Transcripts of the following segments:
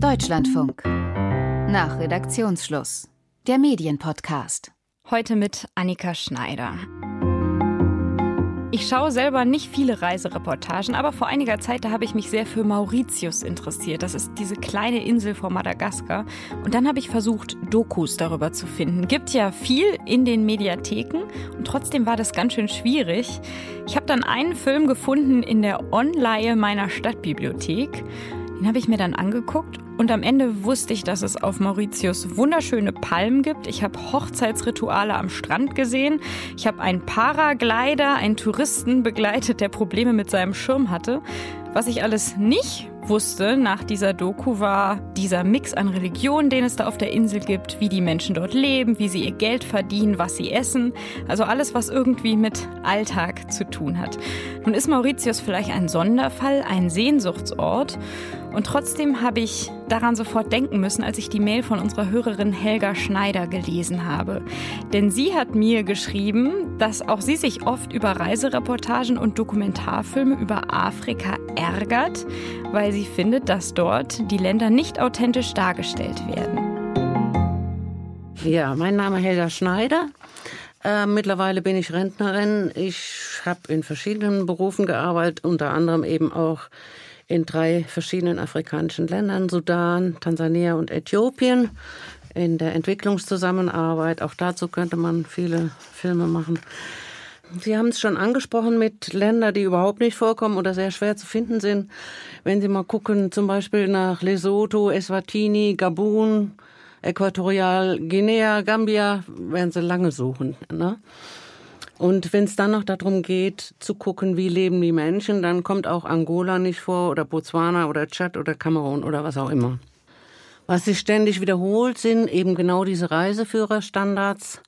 Deutschlandfunk. Nach Redaktionsschluss. Der Medienpodcast. Heute mit Annika Schneider. Ich schaue selber nicht viele Reisereportagen, aber vor einiger Zeit, da habe ich mich sehr für Mauritius interessiert. Das ist diese kleine Insel vor Madagaskar. Und dann habe ich versucht, Dokus darüber zu finden. Gibt ja viel in den Mediatheken und trotzdem war das ganz schön schwierig. Ich habe dann einen Film gefunden in der Online meiner Stadtbibliothek. Den habe ich mir dann angeguckt und am Ende wusste ich, dass es auf Mauritius wunderschöne Palmen gibt. Ich habe Hochzeitsrituale am Strand gesehen. Ich habe einen Paraglider, einen Touristen begleitet, der Probleme mit seinem Schirm hatte. Was ich alles nicht wusste nach dieser Doku war dieser Mix an Religionen, den es da auf der Insel gibt, wie die Menschen dort leben, wie sie ihr Geld verdienen, was sie essen. Also alles, was irgendwie mit Alltag zu tun hat. Nun ist Mauritius vielleicht ein Sonderfall, ein Sehnsuchtsort. Und trotzdem habe ich daran sofort denken müssen, als ich die Mail von unserer Hörerin Helga Schneider gelesen habe. Denn sie hat mir geschrieben, dass auch sie sich oft über Reisereportagen und Dokumentarfilme über Afrika ärgert, weil sie findet, dass dort die Länder nicht authentisch dargestellt werden. Ja, mein Name ist Helga Schneider. Äh, mittlerweile bin ich Rentnerin. Ich habe in verschiedenen Berufen gearbeitet, unter anderem eben auch in drei verschiedenen afrikanischen Ländern, Sudan, Tansania und Äthiopien, in der Entwicklungszusammenarbeit. Auch dazu könnte man viele Filme machen. Sie haben es schon angesprochen mit Ländern, die überhaupt nicht vorkommen oder sehr schwer zu finden sind. Wenn Sie mal gucken, zum Beispiel nach Lesotho, Eswatini, Gabun, Äquatorial Guinea, Gambia, werden Sie lange suchen. Ne? Und wenn es dann noch darum geht, zu gucken, wie leben die Menschen, dann kommt auch Angola nicht vor oder Botswana oder Tschad oder Kamerun oder was auch immer. Was sich ständig wiederholt, sind eben genau diese Reiseführerstandards.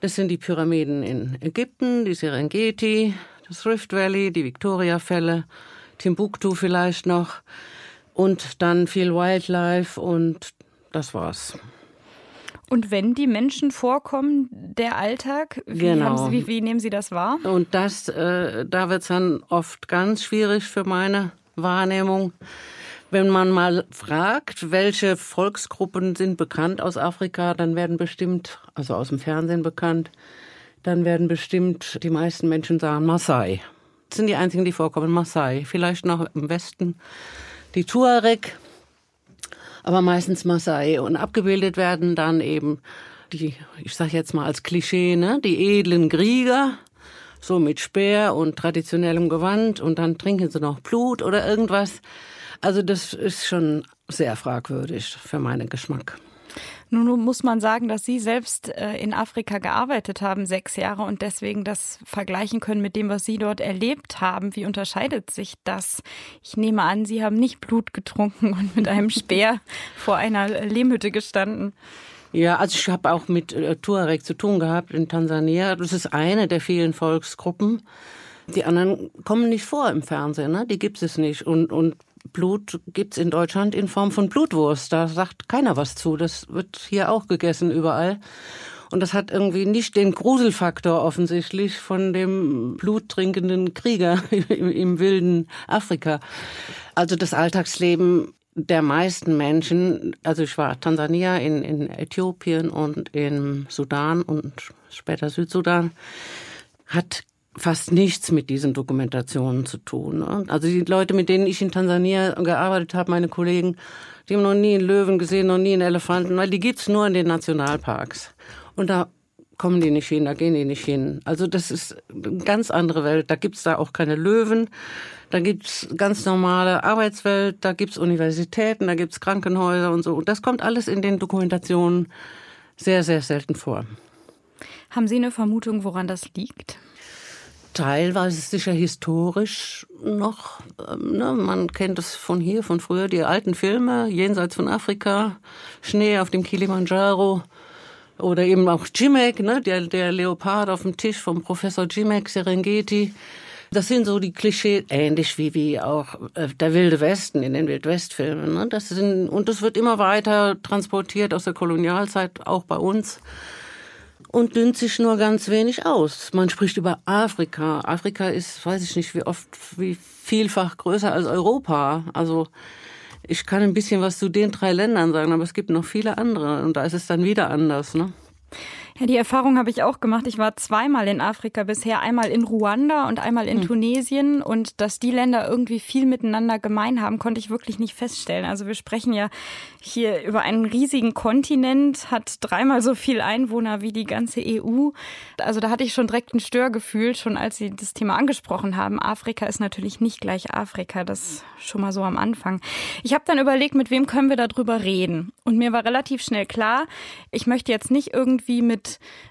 Das sind die Pyramiden in Ägypten, die Serengeti, das Rift Valley, die Victoria-Fälle, Timbuktu vielleicht noch und dann viel Wildlife und das war's. Und wenn die Menschen vorkommen, der Alltag, wie, genau. Sie, wie, wie nehmen Sie das wahr? Und das, äh, da wird es dann oft ganz schwierig für meine Wahrnehmung. Wenn man mal fragt, welche Volksgruppen sind bekannt aus Afrika, dann werden bestimmt, also aus dem Fernsehen bekannt, dann werden bestimmt die meisten Menschen sagen Maasai. Das sind die einzigen, die vorkommen, Maasai. Vielleicht noch im Westen die Tuareg, aber meistens Maasai. Und abgebildet werden dann eben die, ich sage jetzt mal als Klischee, ne, die edlen Krieger, so mit Speer und traditionellem Gewand und dann trinken sie noch Blut oder irgendwas. Also das ist schon sehr fragwürdig für meinen Geschmack. Nun muss man sagen, dass Sie selbst äh, in Afrika gearbeitet haben, sechs Jahre, und deswegen das vergleichen können mit dem, was Sie dort erlebt haben. Wie unterscheidet sich das? Ich nehme an, Sie haben nicht Blut getrunken und mit einem Speer vor einer Lehmhütte gestanden. Ja, also ich habe auch mit äh, Tuareg zu tun gehabt in Tansania. Das ist eine der vielen Volksgruppen. Die anderen kommen nicht vor im Fernsehen, ne? die gibt es nicht. Und, und Blut gibt's in Deutschland in Form von Blutwurst. Da sagt keiner was zu. Das wird hier auch gegessen überall. Und das hat irgendwie nicht den Gruselfaktor offensichtlich von dem bluttrinkenden Krieger im, im wilden Afrika. Also das Alltagsleben der meisten Menschen, also ich war Tansania, in, in Äthiopien und in Sudan und später Südsudan, hat fast nichts mit diesen Dokumentationen zu tun. Ne? Also die Leute, mit denen ich in Tansania gearbeitet habe, meine Kollegen, die haben noch nie einen Löwen gesehen, noch nie einen Elefanten, weil die gibt's nur in den Nationalparks. Und da kommen die nicht hin, da gehen die nicht hin. Also das ist eine ganz andere Welt. Da gibt's da auch keine Löwen. Da gibt's ganz normale Arbeitswelt, da gibt's Universitäten, da gibt's Krankenhäuser und so. Und das kommt alles in den Dokumentationen sehr, sehr selten vor. Haben Sie eine Vermutung, woran das liegt? Teilweise sicher historisch noch. Ähm, ne? Man kennt es von hier, von früher, die alten Filme, jenseits von Afrika, Schnee auf dem Kilimanjaro. Oder eben auch Jimek, ne? der, der Leopard auf dem Tisch vom Professor Jimek, Serengeti. Das sind so die Klischee, ähnlich wie, wie auch äh, der Wilde Westen in den Wildwestfilmen. Ne? Das sind, und das wird immer weiter transportiert aus der Kolonialzeit, auch bei uns und dünnt sich nur ganz wenig aus. Man spricht über Afrika. Afrika ist, weiß ich nicht, wie oft, wie vielfach größer als Europa. Also Ich kann ein bisschen was zu den drei Ländern sagen, aber es gibt noch viele andere und da ist es dann wieder anders. Ne? Ja, die Erfahrung habe ich auch gemacht. Ich war zweimal in Afrika bisher, einmal in Ruanda und einmal in mhm. Tunesien. Und dass die Länder irgendwie viel miteinander gemein haben, konnte ich wirklich nicht feststellen. Also wir sprechen ja hier über einen riesigen Kontinent, hat dreimal so viel Einwohner wie die ganze EU. Also da hatte ich schon direkt ein Störgefühl, schon als Sie das Thema angesprochen haben. Afrika ist natürlich nicht gleich Afrika, das schon mal so am Anfang. Ich habe dann überlegt, mit wem können wir darüber reden. Und mir war relativ schnell klar, ich möchte jetzt nicht irgendwie mit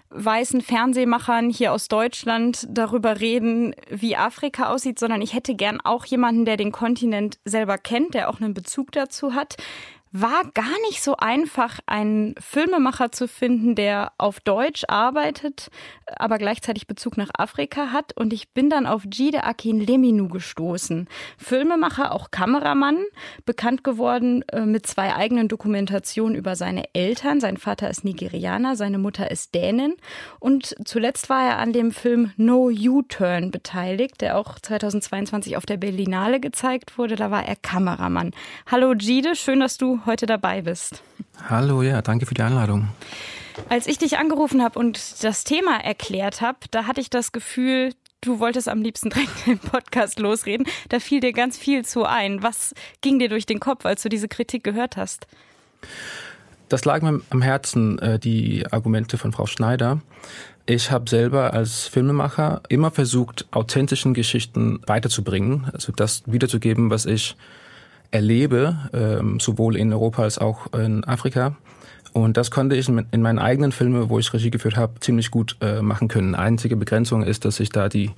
weißen Fernsehmachern hier aus Deutschland darüber reden, wie Afrika aussieht, sondern ich hätte gern auch jemanden, der den Kontinent selber kennt, der auch einen Bezug dazu hat war gar nicht so einfach, einen Filmemacher zu finden, der auf Deutsch arbeitet, aber gleichzeitig Bezug nach Afrika hat. Und ich bin dann auf Jide Akin Leminu gestoßen. Filmemacher, auch Kameramann, bekannt geworden äh, mit zwei eigenen Dokumentationen über seine Eltern. Sein Vater ist Nigerianer, seine Mutter ist Dänin. Und zuletzt war er an dem Film No U-Turn beteiligt, der auch 2022 auf der Berlinale gezeigt wurde. Da war er Kameramann. Hallo Jide, schön, dass du heute dabei bist. Hallo, ja, danke für die Einladung. Als ich dich angerufen habe und das Thema erklärt habe, da hatte ich das Gefühl, du wolltest am liebsten direkt im Podcast losreden. Da fiel dir ganz viel zu ein. Was ging dir durch den Kopf, als du diese Kritik gehört hast? Das lag mir am Herzen, äh, die Argumente von Frau Schneider. Ich habe selber als Filmemacher immer versucht, authentischen Geschichten weiterzubringen, also das wiederzugeben, was ich erlebe, ähm, sowohl in Europa als auch in Afrika. Und das konnte ich in meinen eigenen Filmen, wo ich Regie geführt habe, ziemlich gut äh, machen können. Einzige Begrenzung ist, dass ich da die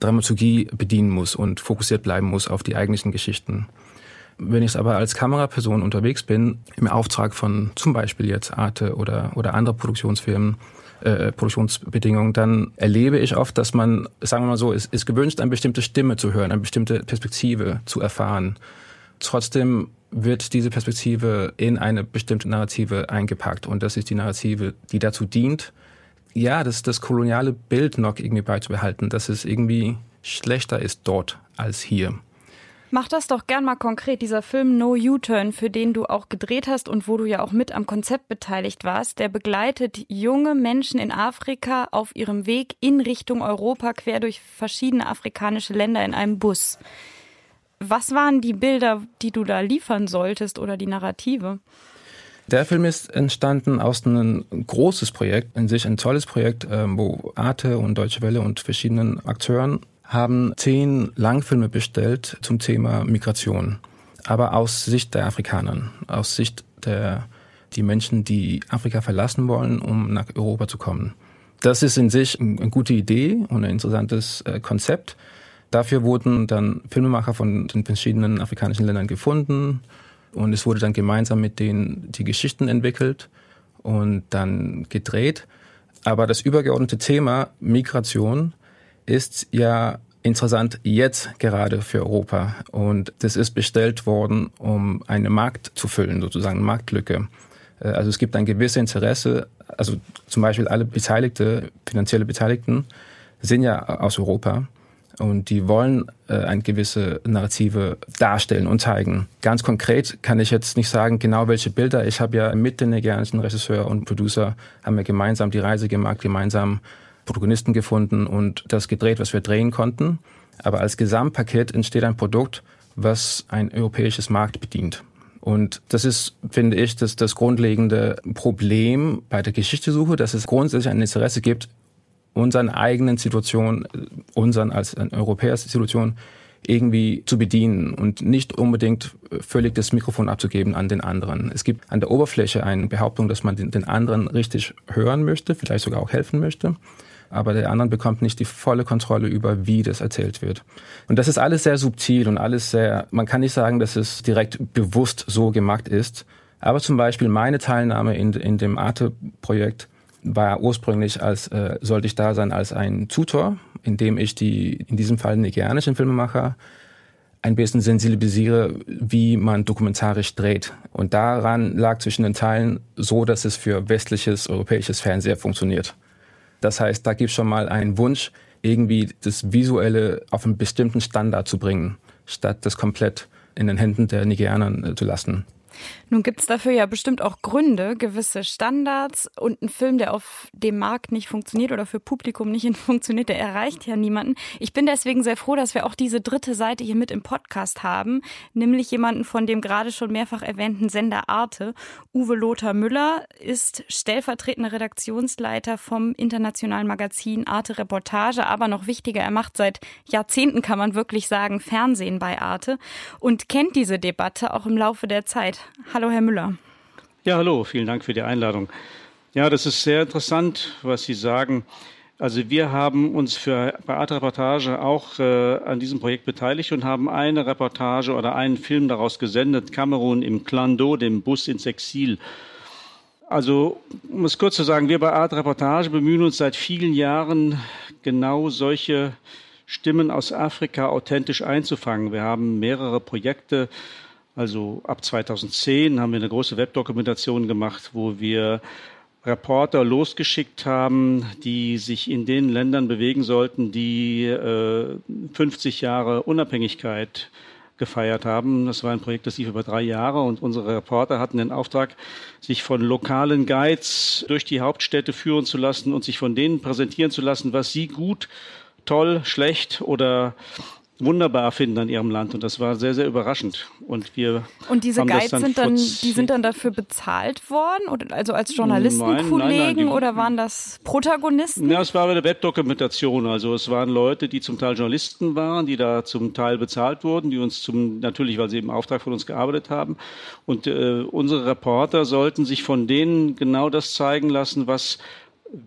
Dramaturgie bedienen muss und fokussiert bleiben muss auf die eigentlichen Geschichten. Wenn ich aber als Kameraperson unterwegs bin, im Auftrag von zum Beispiel jetzt Arte oder, oder andere Produktionsfirmen, äh, Produktionsbedingungen, dann erlebe ich oft, dass man, sagen wir mal so, ist, ist gewünscht, eine bestimmte Stimme zu hören, eine bestimmte Perspektive zu erfahren. Trotzdem wird diese Perspektive in eine bestimmte Narrative eingepackt. Und das ist die Narrative, die dazu dient, ja, das, das koloniale Bild noch irgendwie beizubehalten, dass es irgendwie schlechter ist dort als hier. Mach das doch gern mal konkret. Dieser Film No U-Turn, für den du auch gedreht hast und wo du ja auch mit am Konzept beteiligt warst, der begleitet junge Menschen in Afrika auf ihrem Weg in Richtung Europa quer durch verschiedene afrikanische Länder in einem Bus. Was waren die Bilder, die du da liefern solltest oder die Narrative? Der Film ist entstanden aus einem großes Projekt, in sich ein tolles Projekt, ähm, wo Arte und Deutsche Welle und verschiedenen Akteuren haben zehn Langfilme bestellt zum Thema Migration, aber aus Sicht der Afrikaner, aus Sicht der die Menschen, die Afrika verlassen wollen, um nach Europa zu kommen. Das ist in sich eine gute Idee und ein interessantes äh, Konzept. Dafür wurden dann Filmemacher von den verschiedenen afrikanischen Ländern gefunden und es wurde dann gemeinsam mit denen die Geschichten entwickelt und dann gedreht. Aber das übergeordnete Thema Migration ist ja interessant jetzt gerade für Europa und das ist bestellt worden, um einen Markt zu füllen, sozusagen eine Marktlücke. Äh, also es gibt ein gewisses Interesse, also zum Beispiel alle Beteiligte, finanzielle Beteiligten sind ja aus Europa und die wollen äh, eine gewisse Narrative darstellen und zeigen. Ganz konkret kann ich jetzt nicht sagen, genau welche Bilder. Ich habe ja mit den nigerianischen Regisseur und Producer haben wir gemeinsam die Reise gemacht, gemeinsam Protagonisten gefunden und das gedreht, was wir drehen konnten. Aber als Gesamtpaket entsteht ein Produkt, was ein europäisches Markt bedient. Und das ist, finde ich, das, das grundlegende Problem bei der Geschichtesuche, dass es grundsätzlich ein Interesse gibt, unseren eigenen Situation, unseren als Europäer Situation irgendwie zu bedienen und nicht unbedingt völlig das Mikrofon abzugeben an den anderen. Es gibt an der Oberfläche eine Behauptung, dass man den, anderen richtig hören möchte, vielleicht sogar auch helfen möchte aber der andere bekommt nicht die volle Kontrolle über, wie das erzählt wird. Und das ist alles sehr subtil und alles sehr, man kann nicht sagen, dass es direkt bewusst so gemacht ist. Aber zum Beispiel meine Teilnahme in, in dem Arte-Projekt war ursprünglich als, äh, sollte ich da sein als ein Tutor, in dem ich die, in diesem Fall nigerianischen Filmemacher ein bisschen sensibilisiere, wie man dokumentarisch dreht. Und daran lag zwischen den Teilen so, dass es für westliches, europäisches Fernsehen funktioniert. Das heißt, da gibt es schon mal einen Wunsch, irgendwie das Visuelle auf einen bestimmten Standard zu bringen, statt das komplett in den Händen der Nigerianer zu lassen. Nun gibt es dafür ja bestimmt auch Gründe, gewisse Standards und ein Film, der auf dem Markt nicht funktioniert oder für Publikum nicht funktioniert, der erreicht ja niemanden. Ich bin deswegen sehr froh, dass wir auch diese dritte Seite hier mit im Podcast haben, nämlich jemanden von dem gerade schon mehrfach erwähnten Sender Arte. Uwe Lothar Müller ist stellvertretender Redaktionsleiter vom internationalen Magazin Arte Reportage, aber noch wichtiger, er macht seit Jahrzehnten, kann man wirklich sagen, Fernsehen bei Arte und kennt diese Debatte auch im Laufe der Zeit. Hallo, Herr Müller. Ja, hallo, vielen Dank für die Einladung. Ja, das ist sehr interessant, was Sie sagen. Also wir haben uns für bei Art Reportage auch äh, an diesem Projekt beteiligt und haben eine Reportage oder einen Film daraus gesendet, Kamerun im Clando, dem Bus ins Exil. Also, um es kurz zu sagen, wir bei Art Reportage bemühen uns seit vielen Jahren genau solche Stimmen aus Afrika authentisch einzufangen. Wir haben mehrere Projekte also ab 2010 haben wir eine große Webdokumentation gemacht, wo wir Reporter losgeschickt haben, die sich in den Ländern bewegen sollten, die äh, 50 Jahre Unabhängigkeit gefeiert haben. Das war ein Projekt, das lief über drei Jahre und unsere Reporter hatten den Auftrag, sich von lokalen Guides durch die Hauptstädte führen zu lassen und sich von denen präsentieren zu lassen, was sie gut, toll, schlecht oder wunderbar finden an ihrem Land. Und das war sehr sehr überraschend. Und wir und diese Guides dann sind dann die sind dann dafür bezahlt worden? Oder also als Journalistenkollegen oder waren das Protagonisten? Ja, es war eine Webdokumentation, also es waren Leute, die zum Teil Journalisten waren, die da zum Teil bezahlt wurden, die uns zum natürlich, weil sie im Auftrag von uns gearbeitet haben. Und äh, unsere Reporter sollten sich von denen genau das zeigen lassen, was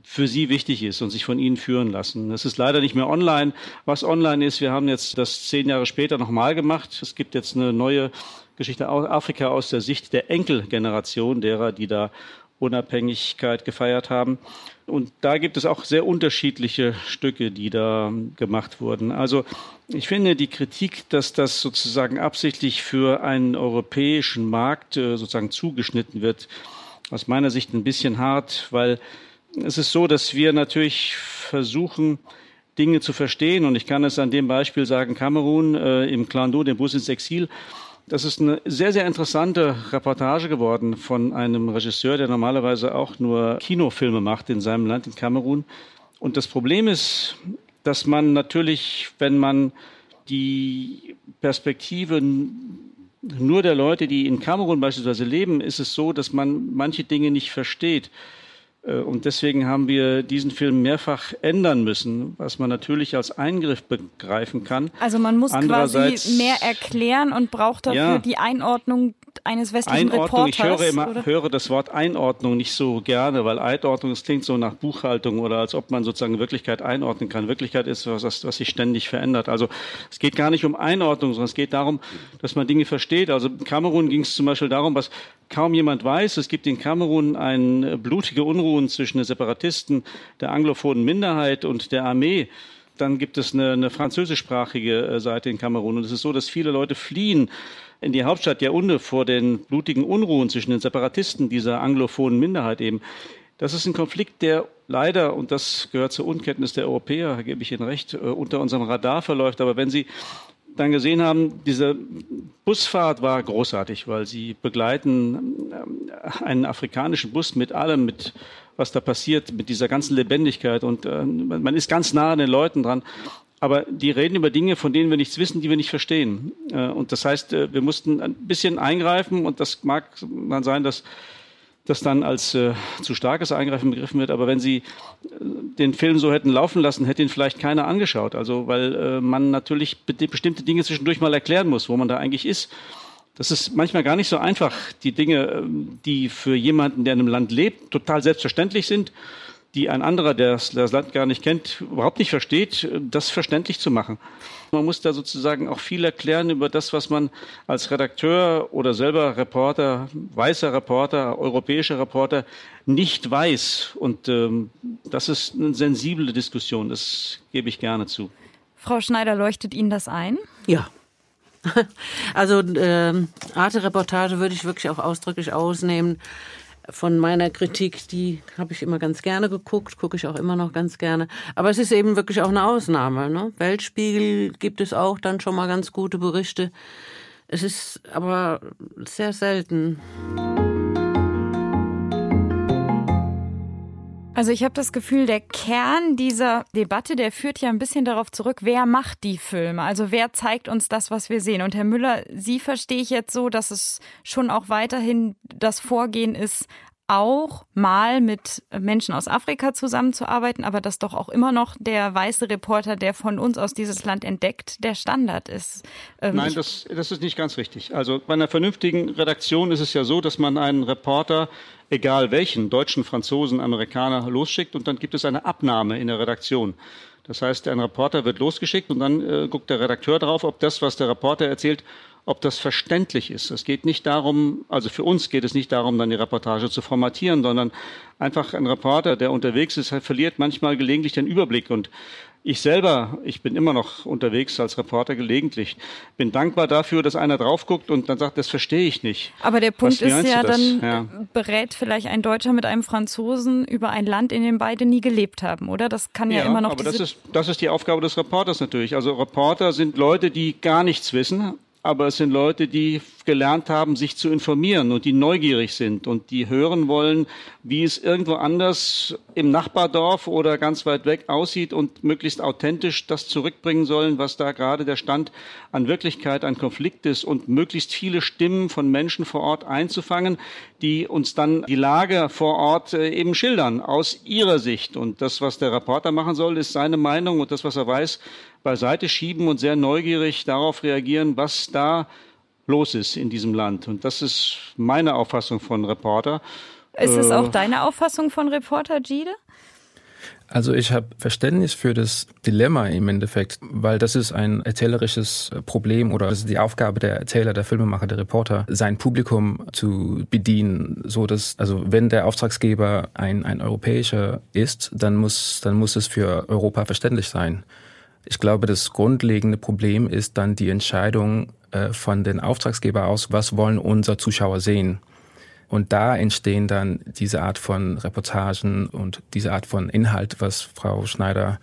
für Sie wichtig ist und sich von Ihnen führen lassen. Das ist leider nicht mehr online. Was online ist, wir haben jetzt das zehn Jahre später nochmal gemacht. Es gibt jetzt eine neue Geschichte Afrika aus der Sicht der Enkelgeneration derer, die da Unabhängigkeit gefeiert haben. Und da gibt es auch sehr unterschiedliche Stücke, die da gemacht wurden. Also ich finde die Kritik, dass das sozusagen absichtlich für einen europäischen Markt äh, sozusagen zugeschnitten wird, aus meiner Sicht ein bisschen hart, weil es ist so, dass wir natürlich versuchen, Dinge zu verstehen. Und ich kann es an dem Beispiel sagen, Kamerun äh, im Clando, dem Bus ins Exil. Das ist eine sehr, sehr interessante Reportage geworden von einem Regisseur, der normalerweise auch nur Kinofilme macht in seinem Land, in Kamerun. Und das Problem ist, dass man natürlich, wenn man die Perspektive nur der Leute, die in Kamerun beispielsweise leben, ist es so, dass man manche Dinge nicht versteht. Äh, und deswegen haben wir diesen Film mehrfach ändern müssen, was man natürlich als Eingriff begreifen kann. Also man muss quasi mehr erklären und braucht dafür ja, die Einordnung eines westlichen Einordnung, Reporters. Ich höre immer, oder? höre das Wort Einordnung nicht so gerne, weil Einordnung, das klingt so nach Buchhaltung oder als ob man sozusagen Wirklichkeit einordnen kann. Wirklichkeit ist was, was sich ständig verändert. Also es geht gar nicht um Einordnung, sondern es geht darum, dass man Dinge versteht. Also in Kamerun ging es zum Beispiel darum, was kaum jemand weiß. Es gibt in Kamerun eine blutige Unruhen zwischen den Separatisten, der anglophonen Minderheit und der Armee. Dann gibt es eine, eine französischsprachige äh, Seite in Kamerun. Und es ist so, dass viele Leute fliehen in die Hauptstadt Yaoundé vor den blutigen Unruhen zwischen den Separatisten dieser anglophonen Minderheit eben. Das ist ein Konflikt, der leider, und das gehört zur Unkenntnis der Europäer, gebe ich Ihnen recht, äh, unter unserem Radar verläuft. Aber wenn Sie dann gesehen haben, diese Busfahrt war großartig, weil sie begleiten ähm, einen afrikanischen Bus mit allem, mit was da passiert, mit dieser ganzen Lebendigkeit und äh, man ist ganz nah an den Leuten dran. Aber die reden über Dinge, von denen wir nichts wissen, die wir nicht verstehen. Äh, und das heißt, äh, wir mussten ein bisschen eingreifen und das mag dann sein, dass das dann als äh, zu starkes Eingreifen begriffen wird. Aber wenn Sie äh, den Film so hätten laufen lassen, hätte ihn vielleicht keiner angeschaut. Also weil äh, man natürlich bestimmte Dinge zwischendurch mal erklären muss, wo man da eigentlich ist. Das ist manchmal gar nicht so einfach, die Dinge, ähm, die für jemanden, der in einem Land lebt, total selbstverständlich sind, die ein anderer, der das Land gar nicht kennt, überhaupt nicht versteht, das verständlich zu machen. Man muss da sozusagen auch viel erklären über das, was man als Redakteur oder selber Reporter, weißer Reporter, europäischer Reporter nicht weiß. Und ähm, das ist eine sensible Diskussion, das gebe ich gerne zu. Frau Schneider, leuchtet Ihnen das ein? Ja. Also ähm, Arte-Reportage würde ich wirklich auch ausdrücklich ausnehmen von meiner Kritik, die habe ich immer ganz gerne geguckt, gucke ich auch immer noch ganz gerne. Aber es ist eben wirklich auch eine Ausnahme. Ne? Weltspiegel gibt es auch dann schon mal ganz gute Berichte. Es ist aber sehr selten. Also ich habe das Gefühl, der Kern dieser Debatte, der führt ja ein bisschen darauf zurück, wer macht die Filme? Also wer zeigt uns das, was wir sehen? Und Herr Müller, Sie verstehe ich jetzt so, dass es schon auch weiterhin das Vorgehen ist, auch mal mit Menschen aus Afrika zusammenzuarbeiten, aber dass doch auch immer noch der weiße Reporter, der von uns aus dieses Land entdeckt, der Standard ist. Ähm Nein, das, das ist nicht ganz richtig. Also bei einer vernünftigen Redaktion ist es ja so, dass man einen Reporter, egal welchen, Deutschen, Franzosen, Amerikaner, losschickt und dann gibt es eine Abnahme in der Redaktion. Das heißt, ein Reporter wird losgeschickt und dann äh, guckt der Redakteur drauf, ob das, was der Reporter erzählt, ob das verständlich ist. Es geht nicht darum, also für uns geht es nicht darum, dann die Reportage zu formatieren, sondern einfach ein Reporter, der unterwegs ist, verliert manchmal gelegentlich den Überblick und ich selber, ich bin immer noch unterwegs als Reporter gelegentlich, bin dankbar dafür, dass einer drauf guckt und dann sagt, das verstehe ich nicht. Aber der Punkt Was, ist ja, dann ja. berät vielleicht ein Deutscher mit einem Franzosen über ein Land, in dem beide nie gelebt haben, oder? Das kann ja, ja immer noch. Aber das ist, das ist die Aufgabe des Reporters natürlich. Also Reporter sind Leute, die gar nichts wissen, aber es sind Leute, die gelernt haben, sich zu informieren und die neugierig sind und die hören wollen, wie es irgendwo anders im Nachbardorf oder ganz weit weg aussieht und möglichst authentisch das zurückbringen sollen, was da gerade der Stand an Wirklichkeit, an Konflikt ist und möglichst viele Stimmen von Menschen vor Ort einzufangen, die uns dann die Lage vor Ort äh, eben schildern aus ihrer Sicht. Und das, was der Reporter machen soll, ist seine Meinung und das, was er weiß, beiseite schieben und sehr neugierig darauf reagieren, was da los ist in diesem Land. Und das ist meine Auffassung von Reporter. Ist es auch äh, deine Auffassung von Reporter, Gide? Also ich habe Verständnis für das Dilemma im Endeffekt, weil das ist ein erzählerisches Problem oder das ist die Aufgabe der Erzähler, der Filmemacher, der Reporter, sein Publikum zu bedienen, so dass also wenn der Auftragsgeber ein ein europäischer ist, dann muss dann muss es für Europa verständlich sein. Ich glaube, das grundlegende Problem ist dann die Entscheidung äh, von den Auftragsgeber aus, was wollen unsere Zuschauer sehen. Und da entstehen dann diese Art von Reportagen und diese Art von Inhalt, was Frau Schneider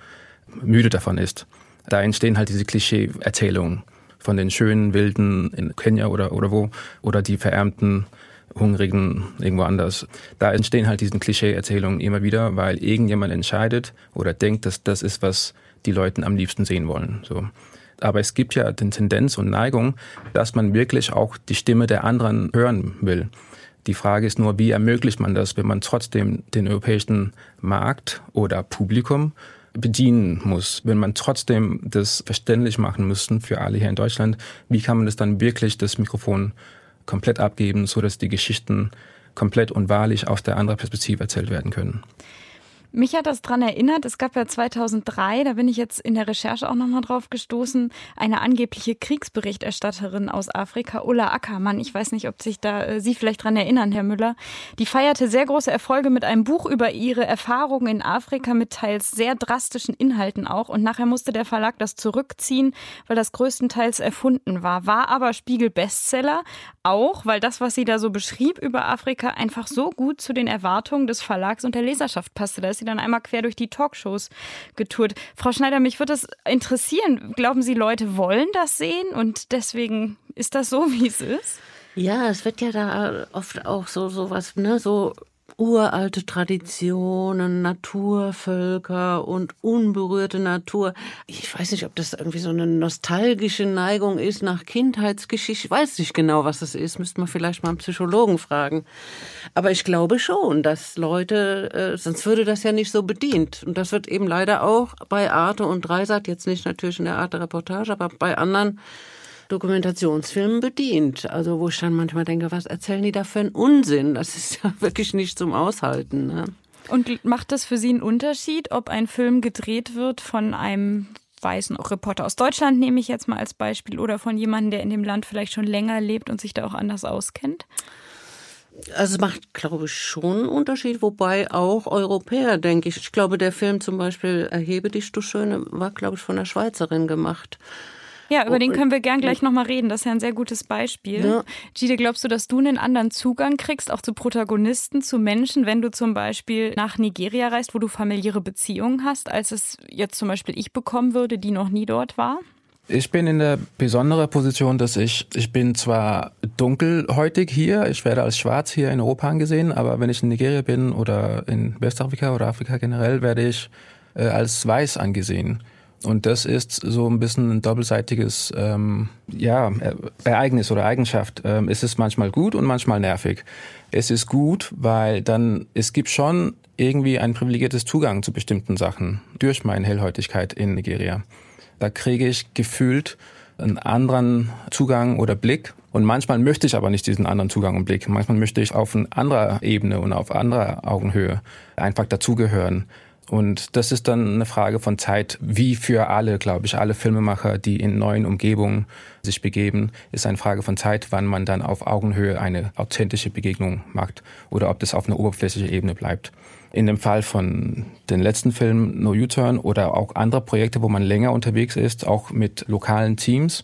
müde davon ist. Da entstehen halt diese Klischee-Erzählungen von den schönen Wilden in Kenia oder, oder wo, oder die verärmten Hungrigen irgendwo anders. Da entstehen halt diese Klischee-Erzählungen immer wieder, weil irgendjemand entscheidet oder denkt, dass das ist, was die Leute am liebsten sehen wollen. So. Aber es gibt ja den Tendenz und Neigung, dass man wirklich auch die Stimme der anderen hören will. Die Frage ist nur, wie ermöglicht man das, wenn man trotzdem den europäischen Markt oder Publikum bedienen muss, wenn man trotzdem das verständlich machen müssen für alle hier in Deutschland, wie kann man das dann wirklich das Mikrofon komplett abgeben, so dass die Geschichten komplett und wahrlich aus der anderen Perspektive erzählt werden können? Mich hat das dran erinnert, es gab ja 2003, da bin ich jetzt in der Recherche auch nochmal drauf gestoßen, eine angebliche Kriegsberichterstatterin aus Afrika, Ulla Ackermann. Ich weiß nicht, ob sich da äh, Sie vielleicht dran erinnern, Herr Müller. Die feierte sehr große Erfolge mit einem Buch über ihre Erfahrungen in Afrika mit teils sehr drastischen Inhalten auch. Und nachher musste der Verlag das zurückziehen, weil das größtenteils erfunden war. War aber Spiegel Bestseller, auch weil das, was sie da so beschrieb über Afrika, einfach so gut zu den Erwartungen des Verlags und der Leserschaft passte. Da ist sie dann einmal quer durch die Talkshows getourt. Frau Schneider, mich würde das interessieren. Glauben Sie, Leute wollen das sehen und deswegen ist das so, wie es ist? Ja, es wird ja da oft auch so sowas, ne, so uralte Traditionen, Naturvölker und unberührte Natur. Ich weiß nicht, ob das irgendwie so eine nostalgische Neigung ist nach Kindheitsgeschichte. Ich weiß nicht genau, was das ist. Müsste man vielleicht mal einen Psychologen fragen. Aber ich glaube schon, dass Leute, äh, sonst würde das ja nicht so bedient. Und das wird eben leider auch bei Arte und Dreisat, jetzt nicht natürlich in der Art der Reportage, aber bei anderen Dokumentationsfilmen bedient. Also wo ich dann manchmal denke, was erzählen die da für einen Unsinn? Das ist ja wirklich nicht zum Aushalten. Ne? Und macht das für Sie einen Unterschied, ob ein Film gedreht wird von einem weißen Reporter aus Deutschland, nehme ich jetzt mal als Beispiel, oder von jemandem, der in dem Land vielleicht schon länger lebt und sich da auch anders auskennt? Also es macht, glaube ich, schon einen Unterschied, wobei auch Europäer, denke ich. Ich glaube, der Film zum Beispiel Erhebe dich, du Schöne, war, glaube ich, von einer Schweizerin gemacht. Ja, über den können wir gern gleich nochmal reden. Das ist ja ein sehr gutes Beispiel. Ja. Gide, glaubst du, dass du einen anderen Zugang kriegst, auch zu Protagonisten, zu Menschen, wenn du zum Beispiel nach Nigeria reist, wo du familiäre Beziehungen hast, als es jetzt zum Beispiel ich bekommen würde, die noch nie dort war? Ich bin in der besonderen Position, dass ich, ich bin zwar dunkelhäutig hier, ich werde als schwarz hier in Europa angesehen, aber wenn ich in Nigeria bin oder in Westafrika oder Afrika generell, werde ich äh, als weiß angesehen. Und das ist so ein bisschen ein doppelseitiges ähm, ja, Ereignis oder Eigenschaft. Ähm, es ist manchmal gut und manchmal nervig. Es ist gut, weil dann es gibt schon irgendwie ein privilegiertes Zugang zu bestimmten Sachen durch meine Hellhäutigkeit in Nigeria. Da kriege ich gefühlt einen anderen Zugang oder Blick. Und manchmal möchte ich aber nicht diesen anderen Zugang und Blick. Manchmal möchte ich auf eine andere Ebene und auf anderer Augenhöhe einfach dazugehören. Und das ist dann eine Frage von Zeit, wie für alle, glaube ich, alle Filmemacher, die in neuen Umgebungen sich begeben, ist eine Frage von Zeit, wann man dann auf Augenhöhe eine authentische Begegnung macht oder ob das auf einer oberflächlichen Ebene bleibt. In dem Fall von den letzten Film No U-Turn oder auch andere Projekte, wo man länger unterwegs ist, auch mit lokalen Teams,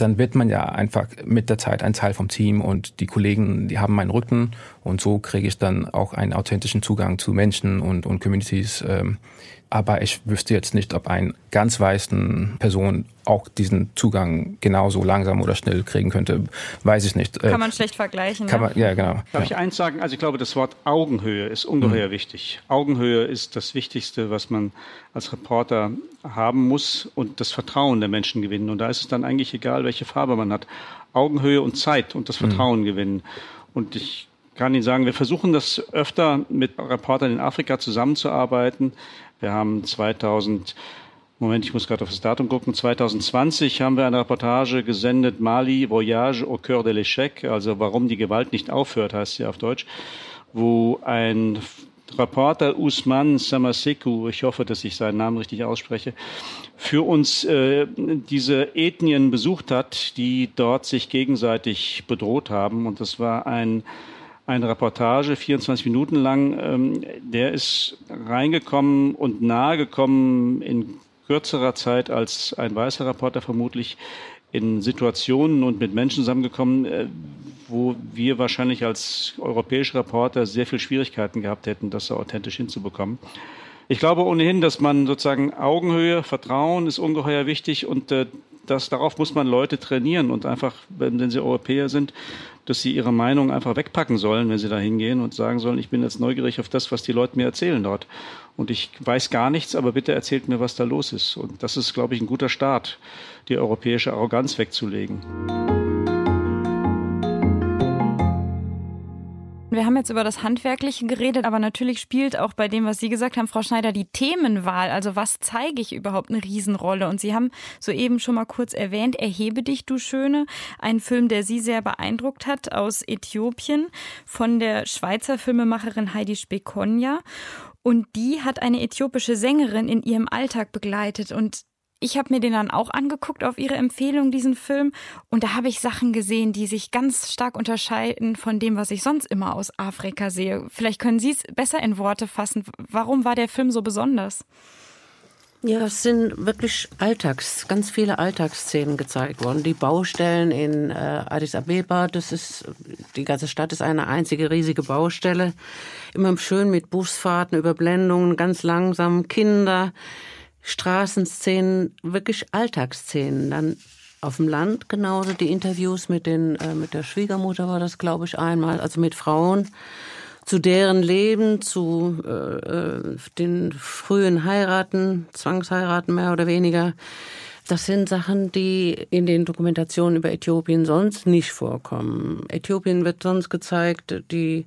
dann wird man ja einfach mit der Zeit ein Teil vom Team und die Kollegen, die haben meinen Rücken und so kriege ich dann auch einen authentischen Zugang zu Menschen und, und Communities. Ähm, aber ich wüsste jetzt nicht, ob ein ganz weißen Person auch diesen Zugang genauso langsam oder schnell kriegen könnte. Weiß ich nicht. Kann man schlecht vergleichen. Kann ja? man, ja, genau. Darf ja. ich eins sagen? Also ich glaube, das Wort Augenhöhe ist ungeheuer mhm. wichtig. Augenhöhe ist das Wichtigste, was man als Reporter haben muss und das Vertrauen der Menschen gewinnen. Und da ist es dann eigentlich egal, welche Farbe man hat. Augenhöhe und Zeit und das mhm. Vertrauen mhm. gewinnen. Und ich kann Ihnen sagen, wir versuchen das öfter mit Reportern in Afrika zusammenzuarbeiten. Wir haben 2000, Moment, ich muss gerade auf das Datum gucken, 2020 haben wir eine Reportage gesendet, Mali, Voyage au cœur de l'échec, also warum die Gewalt nicht aufhört, heißt sie auf Deutsch, wo ein Reporter Usman Samaseku, ich hoffe, dass ich seinen Namen richtig ausspreche, für uns äh, diese Ethnien besucht hat, die dort sich gegenseitig bedroht haben. Und das war ein eine Reportage, 24 Minuten lang. Ähm, der ist reingekommen und nahegekommen in kürzerer Zeit als ein weißer Reporter vermutlich in Situationen und mit Menschen zusammengekommen, äh, wo wir wahrscheinlich als europäische Reporter sehr viel Schwierigkeiten gehabt hätten, das so authentisch hinzubekommen. Ich glaube ohnehin, dass man sozusagen Augenhöhe, Vertrauen ist ungeheuer wichtig und äh, das, darauf muss man Leute trainieren und einfach, wenn sie Europäer sind, dass sie ihre Meinung einfach wegpacken sollen, wenn sie da hingehen und sagen sollen, ich bin jetzt neugierig auf das, was die Leute mir erzählen dort. Und ich weiß gar nichts, aber bitte erzählt mir, was da los ist. Und das ist, glaube ich, ein guter Start, die europäische Arroganz wegzulegen. Wir haben jetzt über das Handwerkliche geredet, aber natürlich spielt auch bei dem, was Sie gesagt haben, Frau Schneider, die Themenwahl. Also was zeige ich überhaupt eine Riesenrolle? Und Sie haben soeben schon mal kurz erwähnt, Erhebe dich, du Schöne, ein Film, der Sie sehr beeindruckt hat aus Äthiopien von der Schweizer Filmemacherin Heidi Spekonja. Und die hat eine äthiopische Sängerin in ihrem Alltag begleitet. Und ich habe mir den dann auch angeguckt auf ihre Empfehlung, diesen Film. Und da habe ich Sachen gesehen, die sich ganz stark unterscheiden von dem, was ich sonst immer aus Afrika sehe. Vielleicht können Sie es besser in Worte fassen. Warum war der Film so besonders? Ja, es sind wirklich Alltags, ganz viele Alltagsszenen gezeigt worden. Die Baustellen in äh, Addis Abeba, das ist, die ganze Stadt ist eine einzige riesige Baustelle. Immer schön mit Busfahrten, Überblendungen, ganz langsam, Kinder. Straßenszenen, wirklich Alltagsszenen. Dann auf dem Land genauso die Interviews mit den äh, mit der Schwiegermutter war das glaube ich einmal, also mit Frauen zu deren Leben, zu äh, äh, den frühen Heiraten, Zwangsheiraten mehr oder weniger. Das sind Sachen, die in den Dokumentationen über Äthiopien sonst nicht vorkommen. Äthiopien wird sonst gezeigt, die,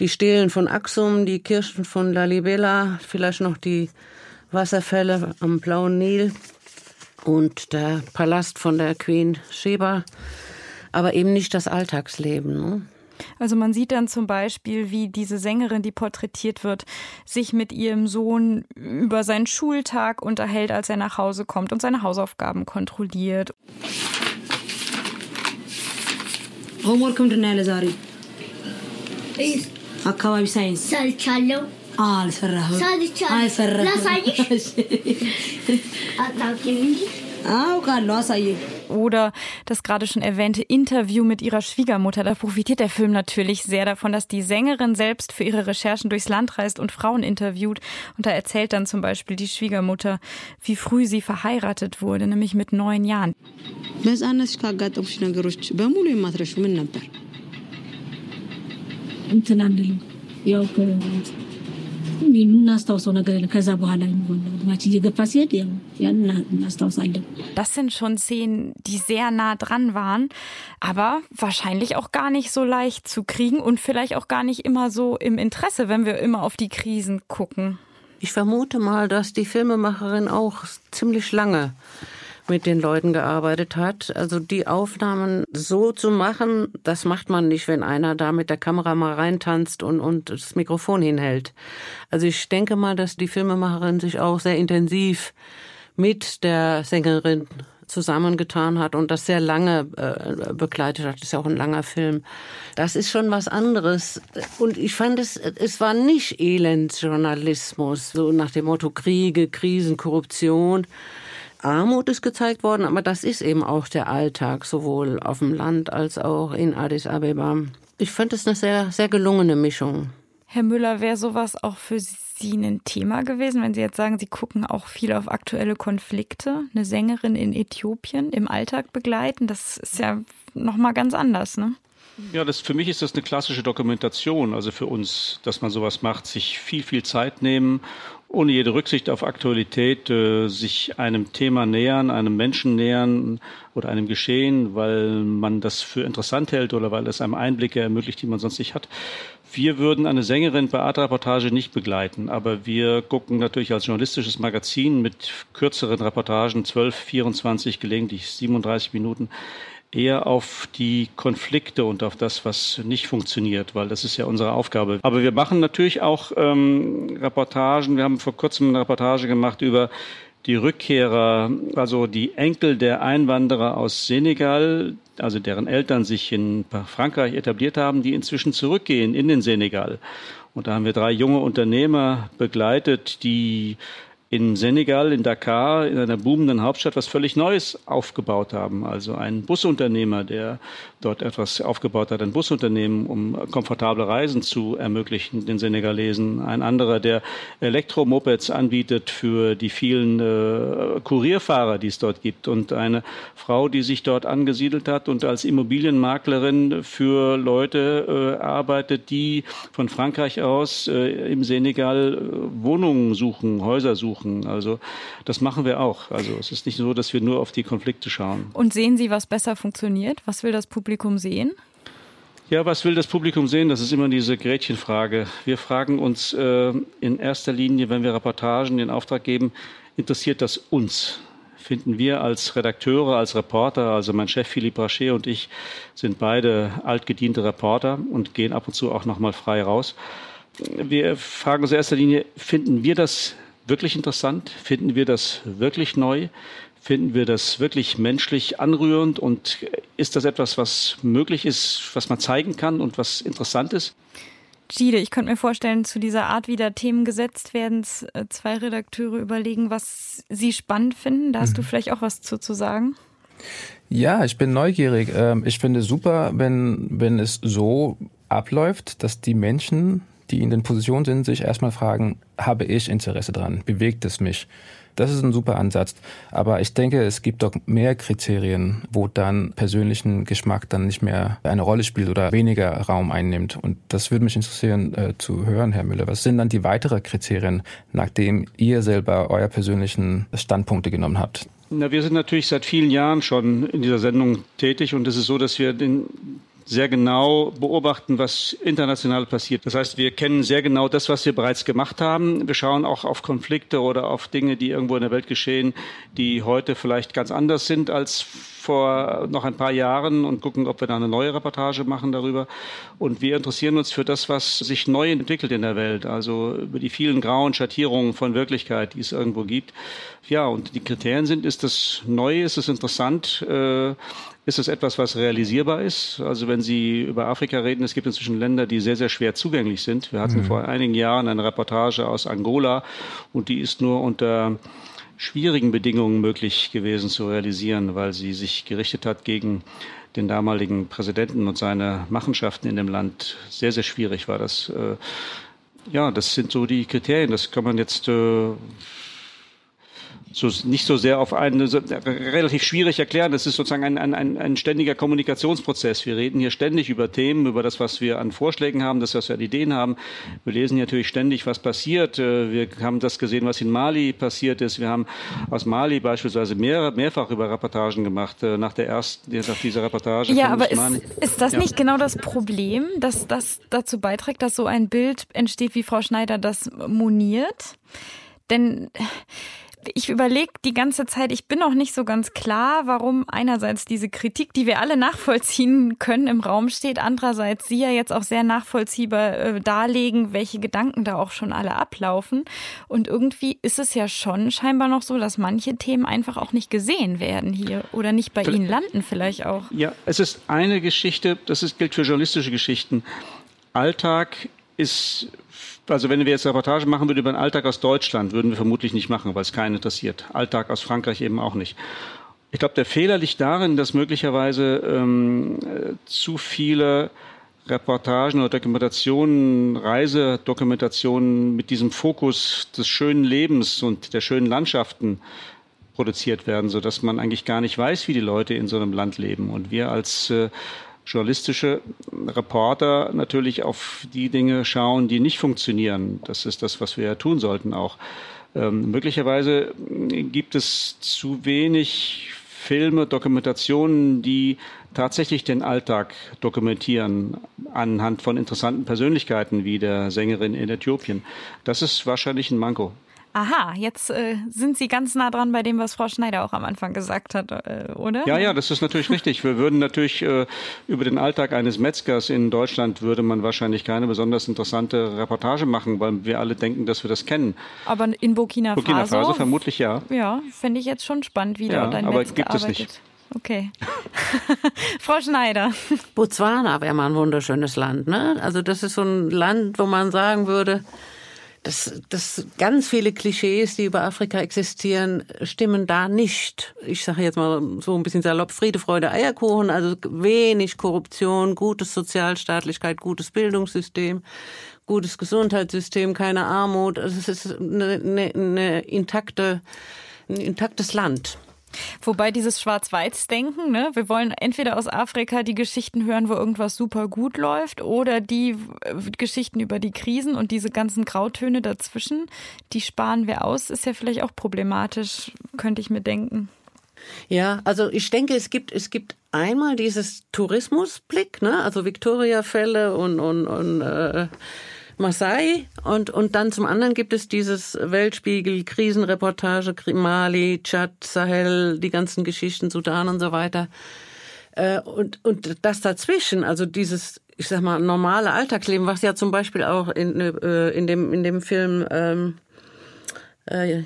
die Stelen von Axum, die Kirchen von Lalibela, vielleicht noch die Wasserfälle am Blauen Nil und der Palast von der Queen Sheba, aber eben nicht das Alltagsleben. Ne? Also man sieht dann zum Beispiel, wie diese Sängerin, die porträtiert wird, sich mit ihrem Sohn über seinen Schultag unterhält, als er nach Hause kommt und seine Hausaufgaben kontrolliert. Homework kommt in Please. Science. አካባቢ ሳይንስ ሰርቻለሁ። አልሰራሁም። አልሰራሁም። ላሳይሽ? አታውቂም እንጂ Oder das gerade schon erwähnte Interview mit ihrer Schwiegermutter. Da profitiert der Film natürlich sehr davon, dass die Sängerin selbst für ihre Recherchen durchs Land reist und Frauen interviewt. Und da erzählt dann zum Beispiel die Schwiegermutter, wie früh sie verheiratet wurde, nämlich mit neun Jahren. እንትን አንልም ያው እናስታውሰው ነገር የለም። ከዛ በኋላ እድሜያችን እየገፋ ሲሄድ ያን እናስታውሳለን። Das sind schon Szenen, die sehr nah dran waren, aber wahrscheinlich auch gar nicht so leicht zu kriegen und vielleicht auch gar nicht immer so im Interesse, wenn wir immer auf die Krisen gucken. Ich vermute mal, dass die Filmemacherin auch ziemlich lange mit den Leuten gearbeitet hat. Also die Aufnahmen so zu machen, das macht man nicht, wenn einer da mit der Kamera mal reintanzt und, und das Mikrofon hinhält. Also ich denke mal, dass die Filmemacherin sich auch sehr intensiv mit der Sängerin zusammengetan hat und das sehr lange äh, begleitet hat. Das ist ja auch ein langer Film. Das ist schon was anderes. Und ich fand es, es war nicht Elendsjournalismus, so nach dem Motto Kriege, Krisen, Korruption, Armut ist gezeigt worden, aber das ist eben auch der Alltag, sowohl auf dem Land als auch in Addis Abeba. Ich fand es eine sehr, sehr gelungene Mischung. Herr Müller, wäre sowas auch für Sie ein Thema gewesen, wenn Sie jetzt sagen, Sie gucken auch viel auf aktuelle Konflikte, eine Sängerin in Äthiopien im Alltag begleiten? Das ist ja nochmal ganz anders, ne? Ja, das, für mich ist das eine klassische Dokumentation, also für uns, dass man sowas macht, sich viel, viel Zeit nehmen ohne jede Rücksicht auf Aktualität äh, sich einem Thema nähern, einem Menschen nähern oder einem Geschehen, weil man das für interessant hält oder weil es einem Einblicke ermöglicht, die man sonst nicht hat. Wir würden eine Sängerin bei Art Reportage nicht begleiten, aber wir gucken natürlich als journalistisches Magazin mit kürzeren Reportagen, 12, 24, gelegentlich 37 Minuten, eher auf die Konflikte und auf das, was nicht funktioniert, weil das ist ja unsere Aufgabe. Aber wir machen natürlich auch ähm, Reportagen. Wir haben vor kurzem eine Reportage gemacht über die Rückkehrer, also die Enkel der Einwanderer aus Senegal, also deren Eltern sich in Frankreich etabliert haben, die inzwischen zurückgehen in den Senegal. Und da haben wir drei junge Unternehmer begleitet, die in Senegal, in Dakar, in einer boomenden Hauptstadt, was völlig Neues aufgebaut haben. Also ein Busunternehmer, der dort etwas aufgebaut hat, ein Busunternehmen, um komfortable Reisen zu ermöglichen, den Senegalesen. Ein anderer, der Elektromopeds anbietet für die vielen äh, Kurierfahrer, die es dort gibt. Und eine Frau, die sich dort angesiedelt hat und als Immobilienmaklerin für Leute äh, arbeitet, die von Frankreich aus äh, im Senegal äh, Wohnungen suchen, Häuser suchen suchen. Also das machen wir auch. Also es ist nicht so, dass wir nur auf die Konflikte schauen. Und sehen Sie, was besser funktioniert? Was will das Publikum sehen? Ja, was will das Publikum sehen? Das ist immer diese Gretchenfrage. Wir fragen uns äh, in erster Linie, wenn wir Reportagen in Auftrag geben, interessiert das uns? Finden wir als Redakteure, als Reporter, also mein Chef Philippe Rachet und ich sind beide altgediente Reporter und gehen ab und zu auch nochmal frei raus. Wir fragen uns in erster Linie, finden wir das wirklich interessant? Finden wir das wirklich neu? Finden wir das wirklich menschlich anrührend? Und ist das etwas, was möglich ist, was man zeigen kann und was interessant ist? Gide, ich könnte mir vorstellen, zu dieser Art, wie da Themen gesetzt werden, äh, zwei Redakteure überlegen, was sie spannend finden. Da hast mhm. du vielleicht auch was zu, zu sagen. Ja, ich bin neugierig. Ähm, ich finde super, wenn, wenn es so abläuft, dass die Menschen die in den Positionen sind, sich erstmal fragen, habe ich Interesse dran? Bewegt es mich? Das ist ein super Ansatz. Aber ich denke, es gibt doch mehr Kriterien, wo dann persönlichen Geschmack dann nicht mehr eine Rolle spielt oder weniger Raum einnimmt. Und das würde mich interessieren äh, zu hören, Herr Müller. Was sind dann die weiteren Kriterien, nachdem ihr selber euer persönlichen Standpunkte genommen habt? Na, wir sind natürlich seit vielen Jahren schon in dieser Sendung tätig und es ist so, dass wir den sehr genau beobachten, was international passiert. Das heißt, wir kennen sehr genau das, was wir bereits gemacht haben. Wir schauen auch auf Konflikte oder auf Dinge, die irgendwo in der Welt geschehen, die heute vielleicht ganz anders sind als vor noch ein paar Jahren und gucken, ob wir da eine neue Reportage machen darüber. Und wir interessieren uns für das, was sich neu entwickelt in der Welt, also über die vielen grauen Schattierungen von Wirklichkeit, die es irgendwo gibt. Ja, und die Kriterien sind, ist das neu, ist es interessant, äh, ist es etwas, was realisierbar ist? Also wenn Sie über Afrika reden, es gibt inzwischen Länder, die sehr, sehr schwer zugänglich sind. Wir hatten mhm. vor einigen Jahren eine Reportage aus Angola und die ist nur unter schwierigen Bedingungen möglich gewesen zu realisieren, weil sie sich gerichtet hat gegen den damaligen Präsidenten und seine Machenschaften in dem Land. Sehr, sehr schwierig war das. Äh, ja, das sind so die Kriterien. Das kann man jetzt äh, so nicht so sehr auf einen so, relativ schwierig erklären. Das ist sozusagen ein, ein, ein ständiger Kommunikationsprozess. Wir reden hier ständig über Themen, über das, was wir an Vorschlägen haben, das, was wir an Ideen haben. Wir lesen natürlich ständig, was passiert. Äh, wir haben das gesehen, was in Mali passiert ist. Wir haben aus Mali beispielsweise mehr, mehrfach über Reportagen gemacht, äh, nach der ersten, nach dieser Reportage. Ja, aber ist, ist das ja. nicht genau das Problem, dass das dazu beiträgt, dass so ein Bild entsteht, wie Frau Schneider das moniert? Denn ich überlege die ganze Zeit, ich bin auch nicht so ganz klar, warum einerseits diese Kritik, die wir alle nachvollziehen können, im Raum steht, andererseits Sie ja jetzt auch sehr nachvollziehbar äh, darlegen, welche Gedanken da auch schon alle ablaufen. Und irgendwie ist es ja schon scheinbar noch so, dass manche Themen einfach auch nicht gesehen werden hier oder nicht bei Ihnen landen vielleicht auch. Ja, es ist eine Geschichte, das ist, gilt für journalistische Geschichten. Alltag ist also wenn wir jetzt Reportage machen würden über den Alltag aus Deutschland, würden wir vermutlich nicht machen, weil es keinen interessiert. Alltag aus Frankreich eben auch nicht. Ich glaube, der Fehler liegt darin, dass möglicherweise ähm, zu viele Reportagen oder Dokumentationen, Reisedokumentationen mit diesem Fokus des schönen Lebens und der schönen Landschaften produziert werden, so dass man eigentlich gar nicht weiß, wie die Leute in so einem Land leben. Und wir als äh, journalistische Reporter natürlich auf die Dinge schauen, die nicht funktionieren. Das ist das, was wir ja tun sollten auch. Ähm, möglicherweise gibt es zu wenig Filme, Dokumentationen, die tatsächlich den Alltag dokumentieren anhand von interessanten Persönlichkeiten wie der Sängerin in Äthiopien. Das ist wahrscheinlich ein Manko. Aha, jetzt äh, sind Sie ganz nah dran bei dem, was Frau Schneider auch am Anfang gesagt hat, äh, oder? Ja, ja, das ist natürlich richtig. Wir würden natürlich äh, über den Alltag eines Metzgers in Deutschland würde man wahrscheinlich keine besonders interessante Reportage machen, weil wir alle denken, dass wir das kennen. Aber in Burkina Faso? Burkina Faso vermutlich ja. Ja, finde ich jetzt schon spannend, wie ja, dort ein aber Metzger gibt arbeitet. es nicht. Okay. Frau Schneider. Botswana wäre mal ein wunderschönes Land, ne? Also das ist so ein Land, wo man sagen würde, dass, dass ganz viele Klischees, die über Afrika existieren, stimmen da nicht. Ich sage jetzt mal so ein bisschen salopp, Friede, Freude, Eierkuchen, also wenig Korruption, gutes Sozialstaatlichkeit, gutes Bildungssystem, gutes Gesundheitssystem, keine Armut. Also es ist eine, eine, eine intakte, ein intaktes Land. Wobei dieses Schwarz-Weiß-Denken, ne? wir wollen entweder aus Afrika die Geschichten hören, wo irgendwas super gut läuft, oder die äh, Geschichten über die Krisen und diese ganzen Grautöne dazwischen, die sparen wir aus, ist ja vielleicht auch problematisch, könnte ich mir denken. Ja, also ich denke, es gibt, es gibt einmal dieses Tourismusblick, ne? also Victoria-Fälle und, und, und äh, Marseille und, und dann zum anderen gibt es dieses Weltspiegel, Krisenreportage, Mali, Tschad, Sahel, die ganzen Geschichten, Sudan und so weiter. Äh, und, und das dazwischen, also dieses, ich sag mal, normale Alltagsleben, was ja zum Beispiel auch in, äh, in, dem, in dem Film ähm, äh,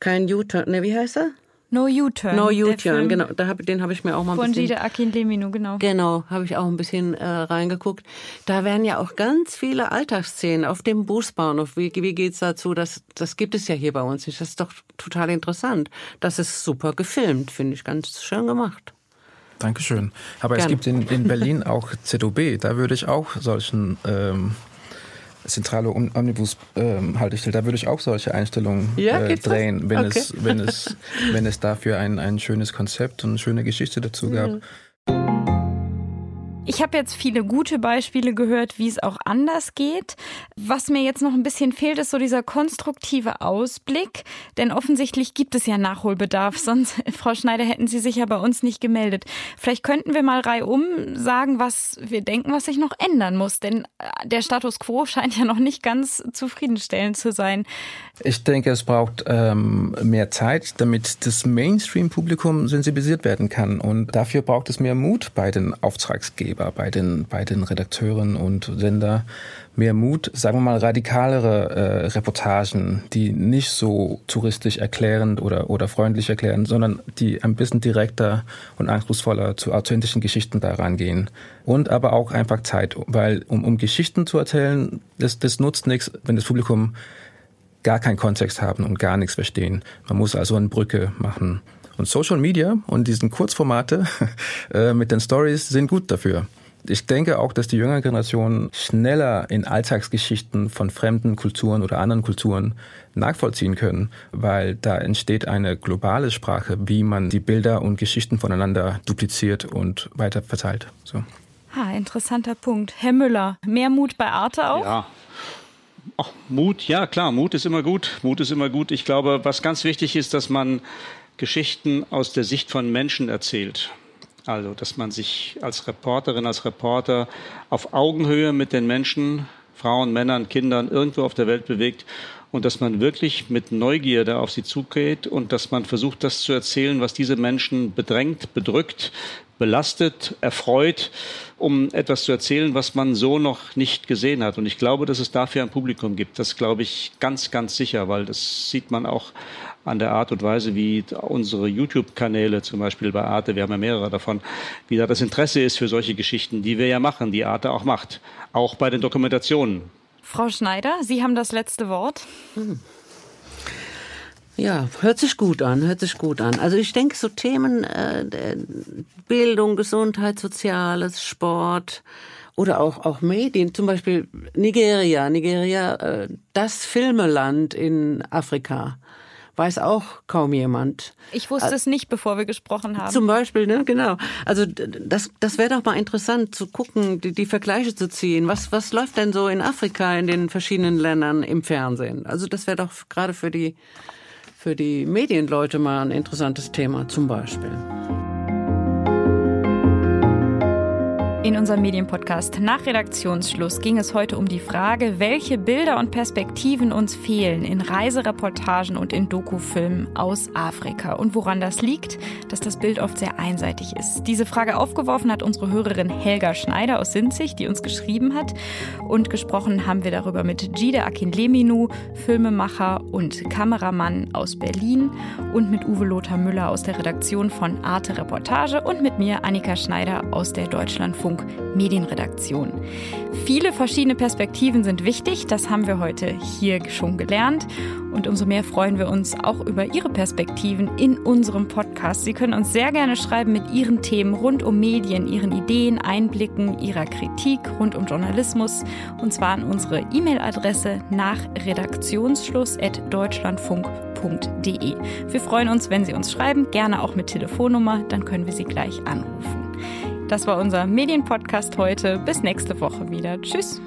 kein U-Turn, ne, wie heißt er? No U-Turn. No U-Turn, genau. Da hab, den habe ich mir auch mal ein von bisschen... Von Gide Akinlemino, genau. Genau, habe ich auch ein bisschen äh, reingeguckt. Da werden ja auch ganz viele Alltagsszenen auf dem Busbahnhof. Wie, wie geht's dazu? Das, das gibt es ja hier bei uns nicht. Das ist doch total interessant. Das ist super gefilmt, finde ich ganz schön gemacht. Dankeschön. Aber Gerne. es gibt in, in Berlin auch ZOB. Da würde ich auch solchen ähm, zentrale Omnibus-Haltestelle, ähm, da würde ich auch solche Einstellungen ja, äh, drehen, wenn, okay. es, wenn, es, wenn es dafür ein, ein schönes Konzept und eine schöne Geschichte dazu gab. Mhm. Ich habe jetzt viele gute Beispiele gehört, wie es auch anders geht. Was mir jetzt noch ein bisschen fehlt, ist so dieser konstruktive Ausblick, denn offensichtlich gibt es ja Nachholbedarf, sonst, Frau Schneider, hätten Sie sich ja bei uns nicht gemeldet. Vielleicht könnten wir mal reihum sagen, was wir denken, was sich noch ändern muss, denn äh, der Status quo scheint ja noch nicht ganz zufriedenstellend zu sein. Ich denke, es braucht ähm, mehr Zeit, damit das Mainstream-Publikum sensibilisiert werden kann und dafür braucht es mehr Mut bei den Auftragsgebern. Auftraggeber, bei den, bei den Redakteuren und Sender mehr Mut, sagen wir mal radikalere äh, Reportagen, die nicht so touristisch erklärend oder, oder freundlich erklären, sondern die ein bisschen direkter und anspruchsvoller zu authentischen Geschichten da rangehen. Und aber auch einfach Zeit, weil um, um Geschichten zu erzählen, das, das nutzt nichts, wenn das Publikum gar keinen Kontext haben und gar nichts verstehen. Man muss also eine Brücke machen. Und Social Media und diesen Kurzformate äh, mit den Stories sind gut dafür. Ich denke auch, dass die jüngere Generation schneller in Alltagsgeschichten von fremden Kulturen oder anderen Kulturen nachvollziehen können, weil da entsteht eine globale Sprache, wie man die Bilder und Geschichten voneinander dupliziert und weiter verteilt. So. Ha, interessanter Punkt. Herr Müller, mehr Mut bei Arte auch? Ja. Ach, Mut, ja klar, Mut ist immer gut. Mut ist immer gut. Ich glaube, was ganz wichtig ist, dass man Geschichten aus der Sicht von Menschen erzählt. Also, dass man sich als Reporterin, als Reporter auf Augenhöhe mit den Menschen, Frauen, Männern, Kindern irgendwo auf der Welt bewegt und dass man wirklich mit Neugierde auf sie zugeht und dass man versucht, das zu erzählen, was diese Menschen bedrängt, bedrückt, belastet, erfreut, um etwas zu erzählen, was man so noch nicht gesehen hat. Und ich glaube, dass es dafür ein Publikum gibt. Das glaube ich ganz, ganz sicher, weil das sieht man auch an der Art und Weise, wie unsere YouTube-Kanäle zum Beispiel bei Arte, wir haben ja mehrere davon, wie da das Interesse ist für solche Geschichten, die wir ja machen, die Arte auch macht. Auch bei den Dokumentationen. Frau Schneider, Sie haben das letzte Wort. Hm. Ja, hört sich gut an, hört sich gut an. Also ich denke, so Themen äh, Bildung, Gesundheit, Soziales, Sport oder auch, auch Medien, zum Beispiel Nigeria. Nigeria, äh, das Filmeland in Afrika weiß auch kaum jemand. Ich wusste es nicht, bevor wir gesprochen haben. Zum Beispiel, ne, genau. Also das, das wäre doch mal interessant zu gucken, die, die Vergleiche zu ziehen. Was, was läuft denn so in Afrika in den verschiedenen Ländern im Fernsehen? Also das wäre doch gerade für die, für die Medienleute mal ein interessantes Thema zum Beispiel. In unserem Medienpodcast nach Redaktionsschluss ging es heute um die Frage, welche Bilder und Perspektiven uns fehlen in Reisereportagen und in Dokufilmen aus Afrika und woran das liegt, dass das Bild oft sehr einseitig ist. Diese Frage aufgeworfen hat unsere Hörerin Helga Schneider aus Sinzig, die uns geschrieben hat und gesprochen haben wir darüber mit Gide Akinleminu, Filmemacher und Kameramann aus Berlin und mit Uwe Lothar Müller aus der Redaktion von Arte Reportage und mit mir Annika Schneider aus der Deutschlandfunk Deutschlandfunk Medienredaktion. Viele verschiedene Perspektiven sind wichtig, das haben wir heute hier schon gelernt. Und umso mehr freuen wir uns auch über Ihre Perspektiven in unserem Podcast. Sie können uns sehr gerne schreiben mit Ihren Themen rund um Medien, Ihren Ideen, Einblicken, Ihrer Kritik rund um Journalismus. Und zwar an unsere E-Mail-Adresse nach redaktionsschluss.deutschlandfunk.de. Wir freuen uns, wenn Sie uns schreiben, gerne auch mit Telefonnummer, dann können wir Sie gleich anrufen. Das war unser Medienpodcast heute. Bis nächste Woche wieder. Tschüss.